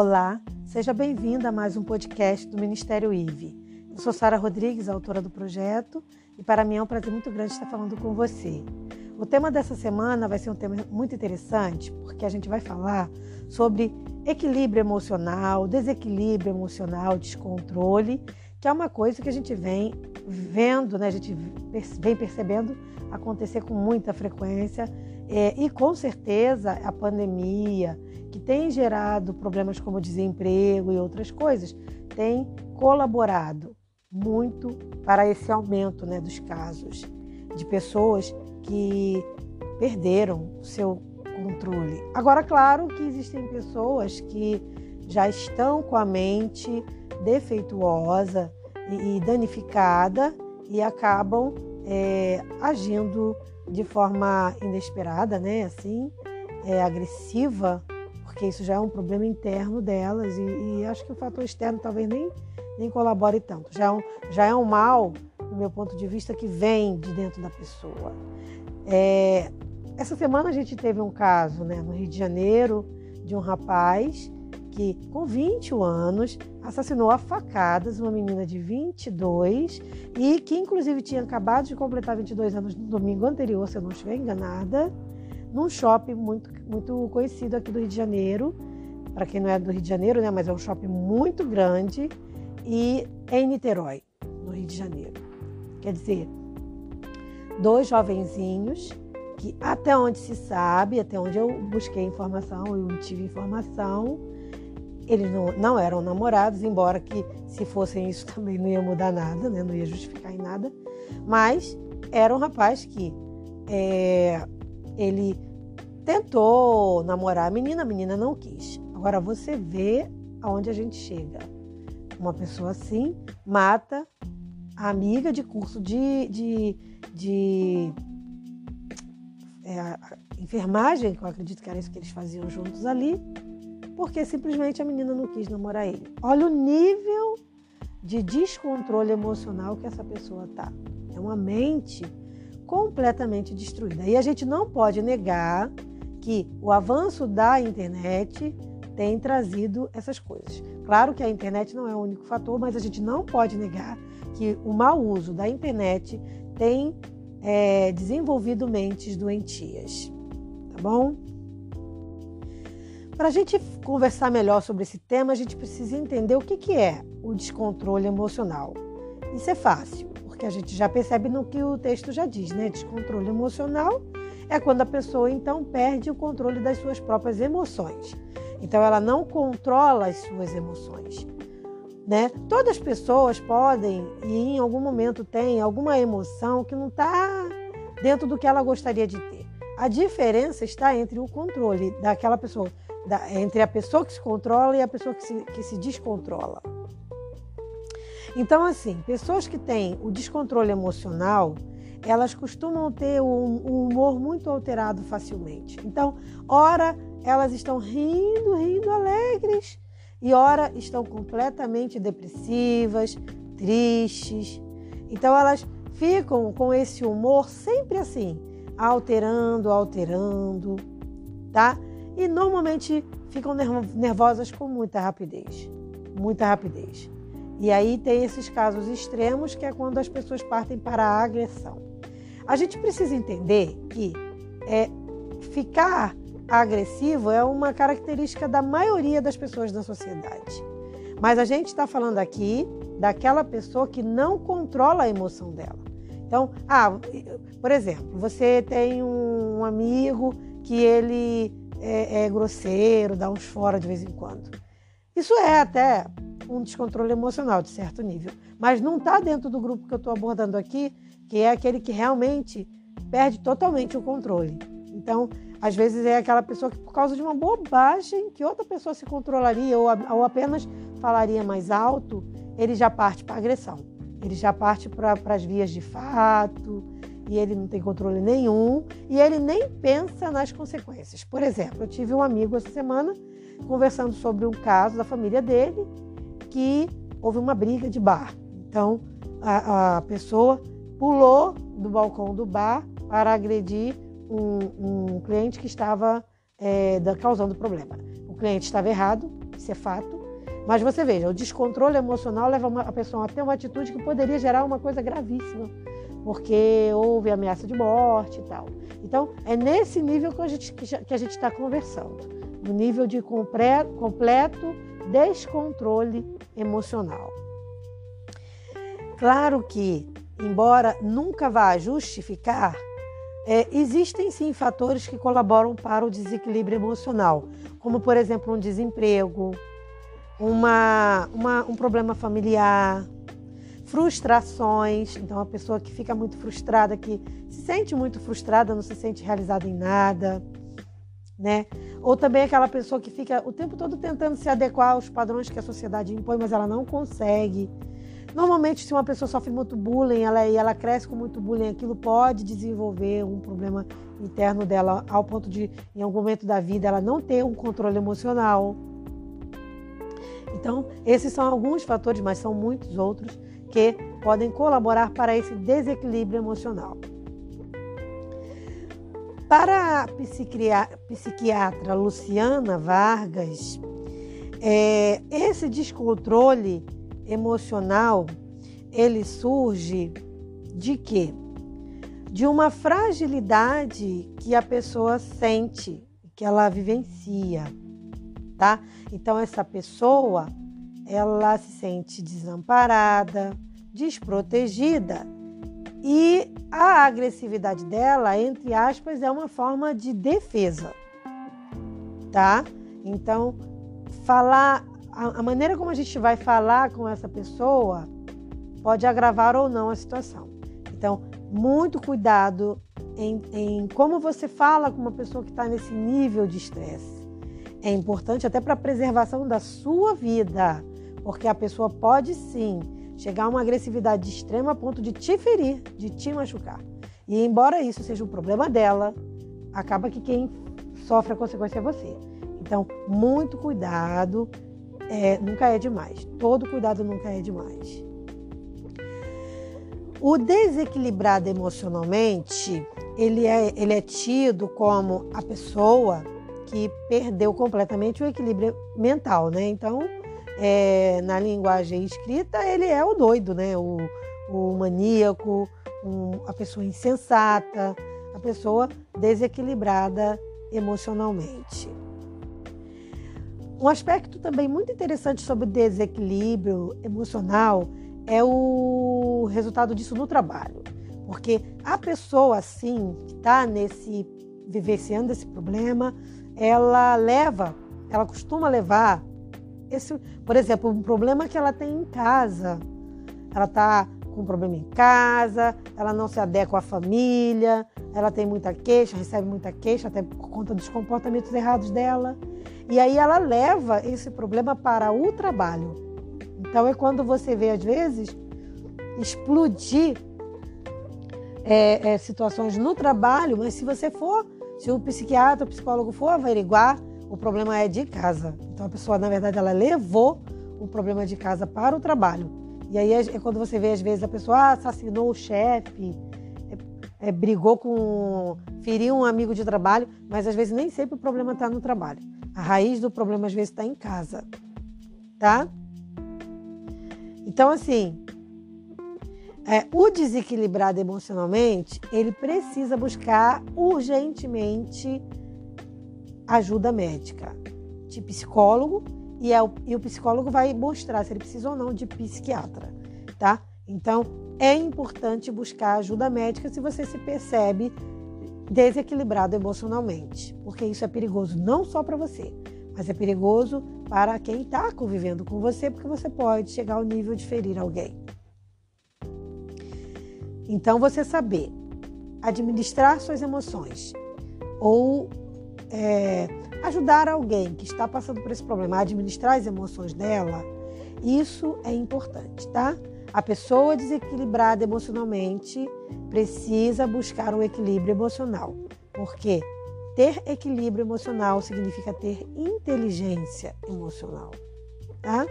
Olá, seja bem-vinda a mais um podcast do Ministério IVE. Eu sou Sara Rodrigues, autora do projeto, e para mim é um prazer muito grande estar falando com você. O tema dessa semana vai ser um tema muito interessante, porque a gente vai falar sobre equilíbrio emocional, desequilíbrio emocional, descontrole, que é uma coisa que a gente vem vendo, né? a gente vem percebendo acontecer com muita frequência é, e com certeza a pandemia, que tem gerado problemas como desemprego e outras coisas, tem colaborado muito para esse aumento né, dos casos de pessoas que perderam o seu controle. Agora, claro que existem pessoas que já estão com a mente defeituosa e danificada e acabam é, agindo de forma inesperada, né? Assim, é, agressiva, porque isso já é um problema interno delas e, e, acho que o fator externo talvez nem, nem colabore tanto. Já é, um, já é um mal, do meu ponto de vista, que vem de dentro da pessoa. É, essa semana a gente teve um caso né, no Rio de Janeiro de um rapaz que, com 21 anos, assassinou a facadas uma menina de 22 e que, inclusive, tinha acabado de completar 22 anos no domingo anterior, se eu não estiver enganada, num shopping muito, muito conhecido aqui do Rio de Janeiro. Para quem não é do Rio de Janeiro, né, mas é um shopping muito grande e em Niterói, no Rio de Janeiro. Quer dizer, dois jovenzinhos que, até onde se sabe, até onde eu busquei informação, eu tive informação, eles não, não eram namorados, embora que se fossem isso também não ia mudar nada, né? não ia justificar em nada. Mas era um rapaz que é, ele tentou namorar a menina, a menina não quis. Agora você vê aonde a gente chega. Uma pessoa assim mata a amiga de curso de, de, de é, enfermagem, que eu acredito que era isso que eles faziam juntos ali, porque simplesmente a menina não quis namorar ele. Olha o nível de descontrole emocional que essa pessoa tá. É uma mente completamente destruída. E a gente não pode negar que o avanço da internet tem trazido essas coisas. Claro que a internet não é o único fator, mas a gente não pode negar que o mau uso da internet tem é, desenvolvido mentes doentias. Tá bom? Para a gente conversar melhor sobre esse tema, a gente precisa entender o que, que é o descontrole emocional. Isso é fácil, porque a gente já percebe no que o texto já diz, né? Descontrole emocional é quando a pessoa então perde o controle das suas próprias emoções. Então ela não controla as suas emoções. Né? Todas as pessoas podem e em algum momento têm alguma emoção que não está dentro do que ela gostaria de ter. A diferença está entre o controle daquela pessoa da, entre a pessoa que se controla e a pessoa que se, que se descontrola. Então, assim, pessoas que têm o descontrole emocional, elas costumam ter um, um humor muito alterado facilmente. Então, ora elas estão rindo, rindo alegres, e ora estão completamente depressivas, tristes. Então, elas ficam com esse humor sempre assim, alterando, alterando, tá? E normalmente ficam nervosas com muita rapidez, muita rapidez. E aí tem esses casos extremos que é quando as pessoas partem para a agressão. A gente precisa entender que é, ficar agressivo é uma característica da maioria das pessoas da sociedade. Mas a gente está falando aqui daquela pessoa que não controla a emoção dela. Então, ah, por exemplo, você tem um amigo que ele é, é grosseiro, dá uns fora de vez em quando. Isso é até um descontrole emocional de certo nível, mas não está dentro do grupo que eu estou abordando aqui, que é aquele que realmente perde totalmente o controle. Então, às vezes é aquela pessoa que, por causa de uma bobagem que outra pessoa se controlaria ou, ou apenas falaria mais alto, ele já parte para agressão. Ele já parte para as vias de fato, e ele não tem controle nenhum e ele nem pensa nas consequências. Por exemplo, eu tive um amigo essa semana conversando sobre um caso da família dele que houve uma briga de bar. Então a, a pessoa pulou do balcão do bar para agredir um, um cliente que estava é, causando problema. O cliente estava errado, isso é fato. Mas você veja, o descontrole emocional leva uma, a pessoa a ter uma atitude que poderia gerar uma coisa gravíssima, porque houve ameaça de morte e tal. Então, é nesse nível que a gente que a gente está conversando, no nível de completo, descontrole emocional. Claro que, embora nunca vá justificar, é, existem sim fatores que colaboram para o desequilíbrio emocional, como por exemplo um desemprego, uma, uma, um problema familiar, frustrações. Então, a pessoa que fica muito frustrada, que se sente muito frustrada, não se sente realizada em nada, né? Ou também aquela pessoa que fica o tempo todo tentando se adequar aos padrões que a sociedade impõe, mas ela não consegue. Normalmente, se uma pessoa sofre muito bullying ela, e ela cresce com muito bullying, aquilo pode desenvolver um problema interno dela ao ponto de, em algum momento da vida, ela não ter um controle emocional. Então, esses são alguns fatores, mas são muitos outros que podem colaborar para esse desequilíbrio emocional. Para a psiquiatra Luciana Vargas, é, esse descontrole emocional ele surge de quê? De uma fragilidade que a pessoa sente, que ela vivencia, tá? Então essa pessoa ela se sente desamparada, desprotegida e a agressividade dela, entre aspas, é uma forma de defesa, tá? Então, falar, a, maneira como a gente vai falar com essa pessoa pode agravar ou não a situação. Então, muito cuidado em, em como você fala com uma pessoa que está nesse nível de estresse. É importante até para a preservação da sua vida porque a pessoa pode sim chegar a uma agressividade extrema a ponto de te ferir, de te machucar. E embora isso seja um problema dela, acaba que quem sofre a consequência é você. Então, muito cuidado, é, nunca é demais. Todo cuidado nunca é demais. O desequilibrado emocionalmente, ele é, ele é tido como a pessoa que perdeu completamente o equilíbrio mental, né? Então, é, na linguagem escrita, ele é o doido, né? O, o maníaco, um, a pessoa insensata, a pessoa desequilibrada emocionalmente. Um aspecto também muito interessante sobre desequilíbrio emocional é o resultado disso no trabalho. Porque a pessoa, assim, que está nesse, vivenciando esse problema, ela leva, ela costuma levar esse, por exemplo, um problema que ela tem em casa. Ela está com um problema em casa, ela não se adequa à família, ela tem muita queixa, recebe muita queixa, até por conta dos comportamentos errados dela. E aí ela leva esse problema para o trabalho. Então é quando você vê, às vezes, explodir é, é, situações no trabalho, mas se você for, se o psiquiatra, o psicólogo for averiguar, o problema é de casa. Então a pessoa, na verdade, ela levou o problema de casa para o trabalho. E aí é, é quando você vê, às vezes, a pessoa assassinou o chefe, é, é, brigou com. feriu um amigo de trabalho, mas às vezes nem sempre o problema está no trabalho. A raiz do problema, às vezes, está em casa. Tá? Então, assim, é, o desequilibrado emocionalmente, ele precisa buscar urgentemente ajuda médica de psicólogo e, é o, e o psicólogo vai mostrar se ele precisa ou não de psiquiatra, tá? Então, é importante buscar ajuda médica se você se percebe desequilibrado emocionalmente, porque isso é perigoso não só para você, mas é perigoso para quem está convivendo com você, porque você pode chegar ao nível de ferir alguém. Então, você saber administrar suas emoções ou é, ajudar alguém que está passando por esse problema a administrar as emoções dela, isso é importante, tá? A pessoa desequilibrada emocionalmente precisa buscar um equilíbrio emocional, porque ter equilíbrio emocional significa ter inteligência emocional, tá?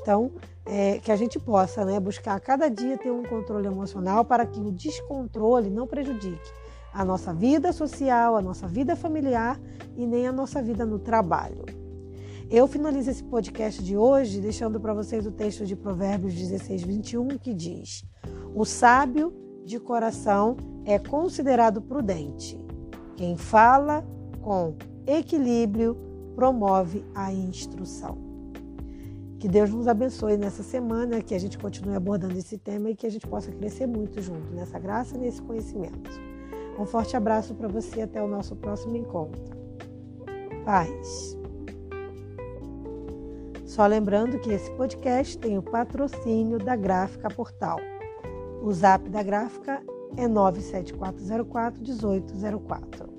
Então, é, que a gente possa né, buscar cada dia ter um controle emocional para que o descontrole não prejudique a nossa vida social, a nossa vida familiar e nem a nossa vida no trabalho. Eu finalizo esse podcast de hoje deixando para vocês o texto de Provérbios 16, 21, que diz: O sábio de coração é considerado prudente. Quem fala com equilíbrio promove a instrução. Que Deus nos abençoe nessa semana, que a gente continue abordando esse tema e que a gente possa crescer muito junto nessa graça e nesse conhecimento. Um forte abraço para você até o nosso próximo encontro. Paz. Só lembrando que esse podcast tem o patrocínio da Gráfica Portal. O zap da gráfica é 97404 1804.